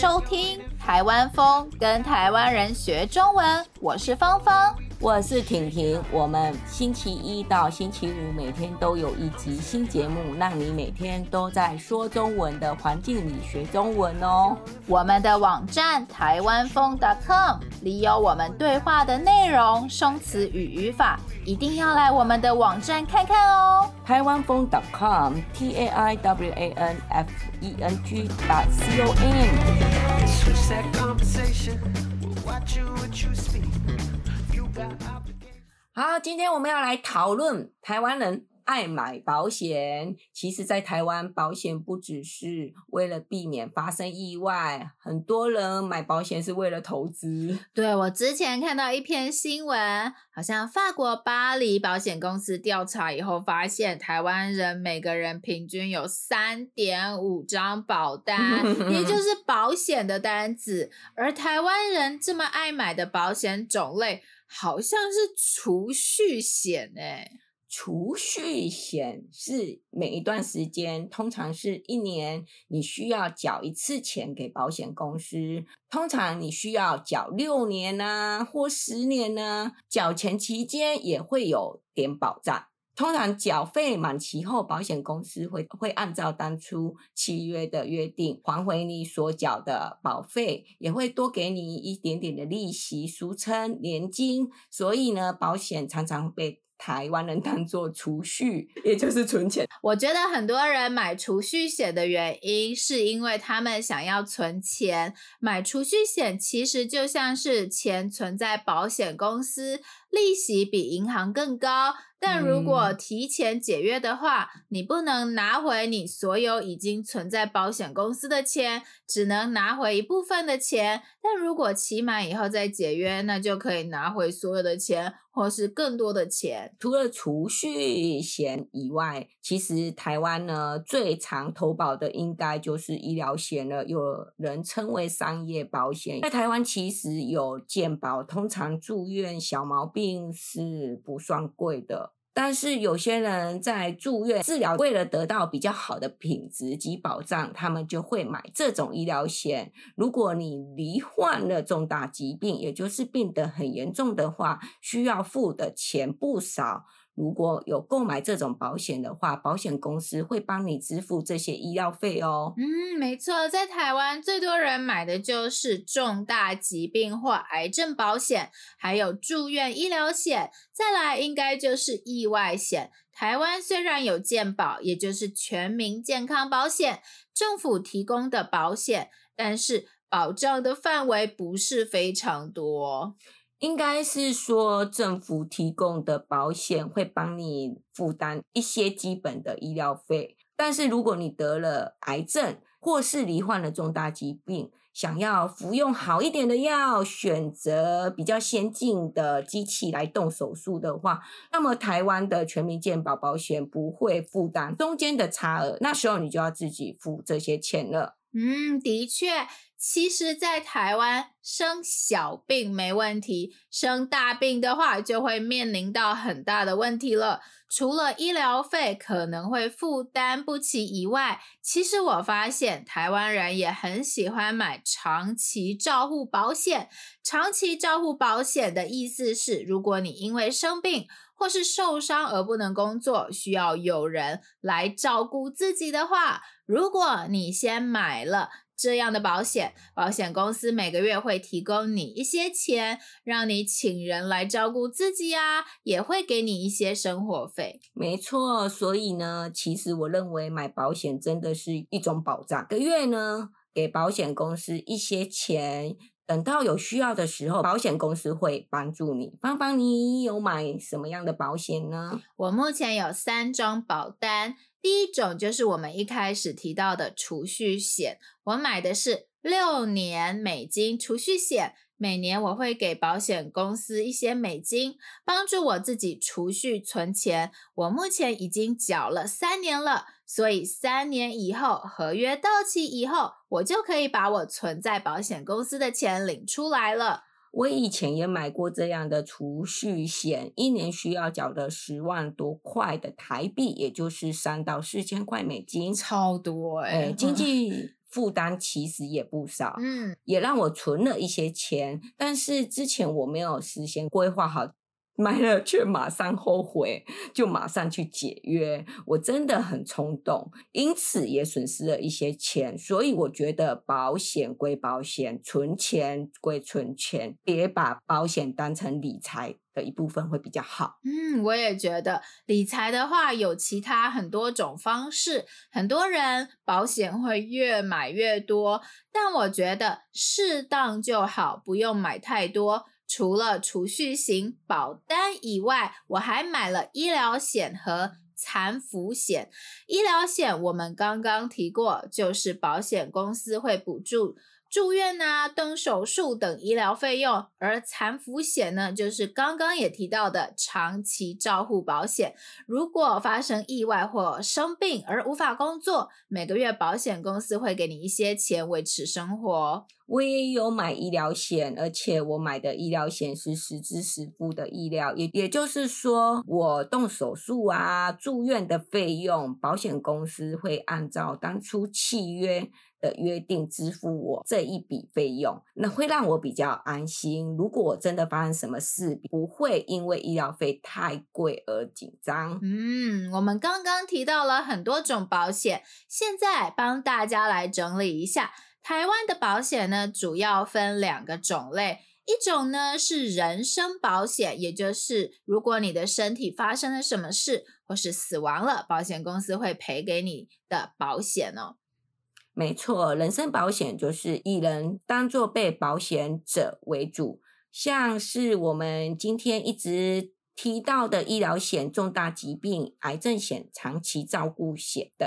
收听台湾风，跟台湾人学中文。我是芳芳，我是婷婷。我们星期一到星期五每天都有一集新节目，让你每天都在说中文的环境里学中文哦。我们的网站台湾风 .com 里有我们对话的内容、生词与语法，一定要来我们的网站看看哦。台湾风 .com t a i w a n f e n g c o m。好，今天我们要来讨论台湾人。爱买保险。其实，在台湾，保险不只是为了避免发生意外，很多人买保险是为了投资。对，我之前看到一篇新闻，好像法国巴黎保险公司调查以后发现，台湾人每个人平均有三点五张保单，也就 是保险的单子。而台湾人这么爱买的保险种类。好像是储蓄险诶，储蓄险是每一段时间，通常是一年，你需要缴一次钱给保险公司。通常你需要缴六年啊，或十年呢，缴钱期间也会有点保障。通常缴费满期后，保险公司会会按照当初契约的约定还回你所缴的保费，也会多给你一点点的利息，俗称年金。所以呢，保险常常被台湾人当做储蓄，也就是存钱。我觉得很多人买储蓄险的原因，是因为他们想要存钱。买储蓄险其实就像是钱存在保险公司，利息比银行更高。但如果提前解约的话，嗯，你不能拿回你所有已经存在保险公司的钱，只能拿回一部分的钱。但如果期满以后再解约，那就可以拿回所有的钱，或是更多的钱。除了储蓄险以外，其实台湾呢最常投保的应该就是医疗险了，有人称为商业保险。在台湾其实有健保，通常住院小毛病病是不算贵的。但是有些人在住院治疗，为了得到比较好的品质及保障，他们就会买这种医疗险。如果你罹患了重大疾病，也就是病得很严重的话，需要付的钱不少。如果有购买这种保险的话，保险公司会帮你支付这些医疗费哦。嗯，没错，在台湾最多人买的就是重大疾病或癌症保险，还有住院医疗险，再来应该就是意外险。台湾虽然有健保，也就是全民健康保险，政府提供的保险，但是保障的范围不是非常多。应该是说，政府提供的保险会帮你负担一些基本的医疗费，但是如果你得了癌症或是罹患了重大疾病，想要服用好一点的药，选择比较先进的机器来动手术的话，那么台湾的全民健保保险不会负担中间的差额，那时候你就要自己付这些钱了。嗯，的确。其实，在台湾生小病没问题，生大病的话就会面临到很大的问题了。除了医疗费可能会负担不起以外，其实我发现台湾人也很喜欢买长期照护保险。长期照护保险的意思是，如果你因为生病或是受伤而不能工作，需要有人来照顾自己的话，如果你先买了。这样的保险，保险公司每个月会提供你一些钱，让你请人来照顾自己啊，也会给你一些生活费。没错，所以呢，其实我认为买保险真的是一种保障。个月呢，给保险公司一些钱，等到有需要的时候，保险公司会帮助你。芳芳，你有买什么样的保险呢？我目前有三张保单。第一种就是我们一开始提到的储蓄险，我买的是六年美金储蓄险，每年我会给保险公司一些美金，帮助我自己储蓄存钱。我目前已经缴了三年了，所以三年以后合约到期以后，我就可以把我存在保险公司的钱领出来了。我以前也买过这样的储蓄险，一年需要缴的十万多块的台币，也就是三到四千块美金，超多哎、欸！经济负担其实也不少，嗯，也让我存了一些钱，但是之前我没有事先规划好。买了却马上后悔，就马上去解约，我真的很冲动，因此也损失了一些钱。所以我觉得保险归保险，存钱归存钱，别把保险当成理财的一部分会比较好。嗯，我也觉得理财的话有其他很多种方式，很多人保险会越买越多，但我觉得适当就好，不用买太多。除了储蓄型保单以外，我还买了医疗险和残服险。医疗险我们刚刚提过，就是保险公司会补助。住院啊、动手术等医疗费用，而残扶险呢，就是刚刚也提到的长期照护保险。如果发生意外或生病而无法工作，每个月保险公司会给你一些钱维持生活。我也有买医疗险，而且我买的医疗险是实支实付的医疗，也也就是说，我动手术啊、住院的费用，保险公司会按照当初契约。的约定支付我这一笔费用，那会让我比较安心。如果我真的发生什么事，不会因为医疗费太贵而紧张。嗯，我们刚刚提到了很多种保险，现在帮大家来整理一下。台湾的保险呢，主要分两个种类，一种呢是人身保险，也就是如果你的身体发生了什么事或是死亡了，保险公司会赔给你的保险哦。没错，人身保险就是以人当作被保险者为主，像是我们今天一直提到的医疗险、重大疾病、癌症险、长期照顾险等，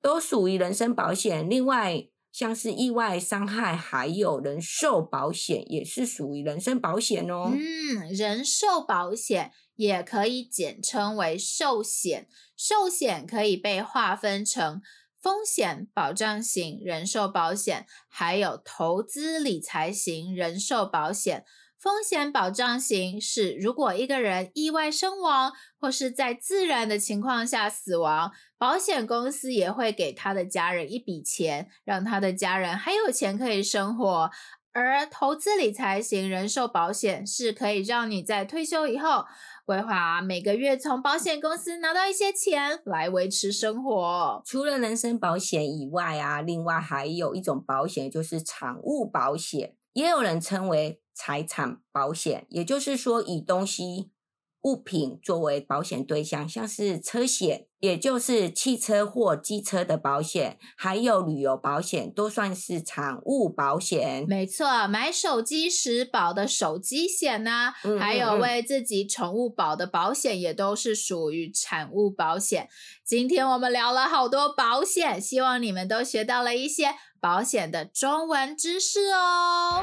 都属于人身保险。另外，像是意外伤害，还有人寿保险，也是属于人身保险哦。嗯，人寿保险也可以简称为寿险，寿险可以被划分成。风险保障型人寿保险，还有投资理财型人寿保险。风险保障型是如果一个人意外身亡，或是在自然的情况下死亡，保险公司也会给他的家人一笔钱，让他的家人还有钱可以生活。而投资理财型人寿保险是可以让你在退休以后，规划每个月从保险公司拿到一些钱来维持生活。除了人身保险以外啊，另外还有一种保险就是产物保险，也有人称为财产保险，也就是说以东西。物品作为保险对象，像是车险，也就是汽车或机车的保险，还有旅游保险，都算是产物保险。没错，买手机时保的手机险呢、啊，嗯嗯嗯，还有为自己宠物保的保险，也都是属于产物保险。今天我们聊了好多保险，希望你们都学到了一些保险的中文知识哦。